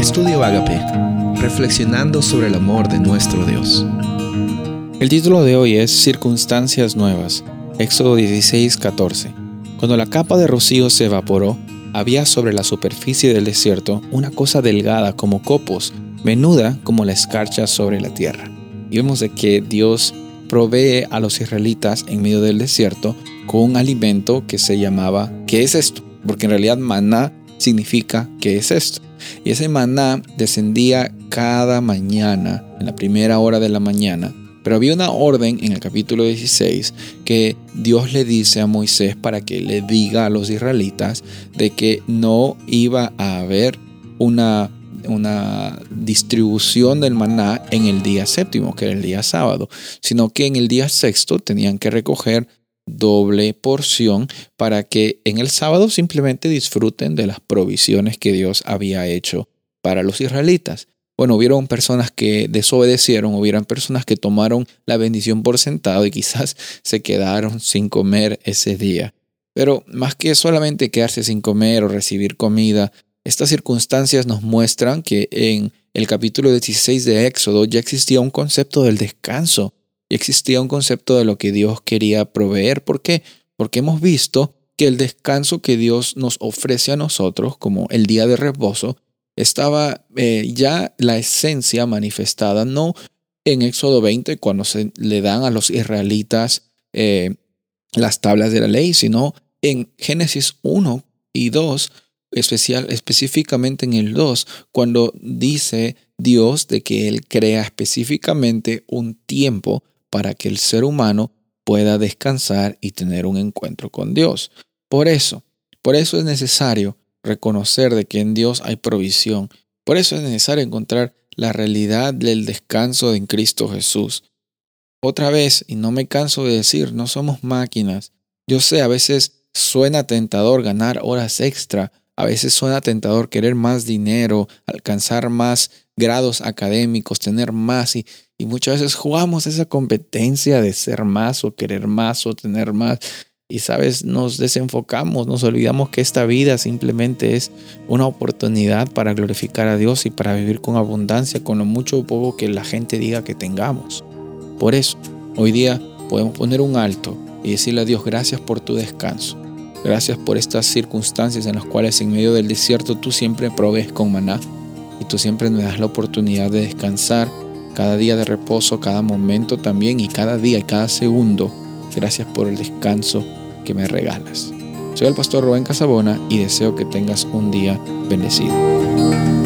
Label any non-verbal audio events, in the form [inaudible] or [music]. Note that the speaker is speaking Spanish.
Estudio Agape, reflexionando sobre el amor de nuestro Dios. El título de hoy es Circunstancias Nuevas, Éxodo 16, 14. Cuando la capa de rocío se evaporó, había sobre la superficie del desierto una cosa delgada como copos, menuda como la escarcha sobre la tierra. Y vemos de que Dios provee a los israelitas en medio del desierto con un alimento que se llamaba ¿qué es esto? Porque en realidad maná significa ¿qué es esto? Y ese maná descendía cada mañana, en la primera hora de la mañana. Pero había una orden en el capítulo 16 que Dios le dice a Moisés para que le diga a los israelitas de que no iba a haber una, una distribución del maná en el día séptimo, que era el día sábado, sino que en el día sexto tenían que recoger doble porción para que en el sábado simplemente disfruten de las provisiones que Dios había hecho para los israelitas. Bueno, hubieron personas que desobedecieron, hubieron personas que tomaron la bendición por sentado y quizás [laughs] se quedaron sin comer ese día. Pero más que solamente quedarse sin comer o recibir comida, estas circunstancias nos muestran que en el capítulo 16 de Éxodo ya existía un concepto del descanso y existía un concepto de lo que Dios quería proveer. ¿Por qué? Porque hemos visto que el descanso que Dios nos ofrece a nosotros, como el día de reposo, estaba eh, ya la esencia manifestada, no en Éxodo 20, cuando se le dan a los israelitas eh, las tablas de la ley, sino en Génesis 1 y 2, especial, específicamente en el 2, cuando dice Dios de que Él crea específicamente un tiempo para que el ser humano pueda descansar y tener un encuentro con Dios. Por eso, por eso es necesario reconocer de que en Dios hay provisión. Por eso es necesario encontrar la realidad del descanso en Cristo Jesús. Otra vez, y no me canso de decir, no somos máquinas. Yo sé, a veces suena tentador ganar horas extra, a veces suena tentador querer más dinero, alcanzar más grados académicos, tener más y, y muchas veces jugamos esa competencia de ser más o querer más o tener más. Y sabes, nos desenfocamos, nos olvidamos que esta vida simplemente es una oportunidad para glorificar a Dios y para vivir con abundancia, con lo mucho o poco que la gente diga que tengamos. Por eso, hoy día podemos poner un alto y decirle a Dios gracias por tu descanso. Gracias por estas circunstancias en las cuales en medio del desierto tú siempre provees con maná y tú siempre me das la oportunidad de descansar cada día de reposo, cada momento también y cada día y cada segundo. Gracias por el descanso que me regalas. Soy el pastor Rubén Casabona y deseo que tengas un día bendecido.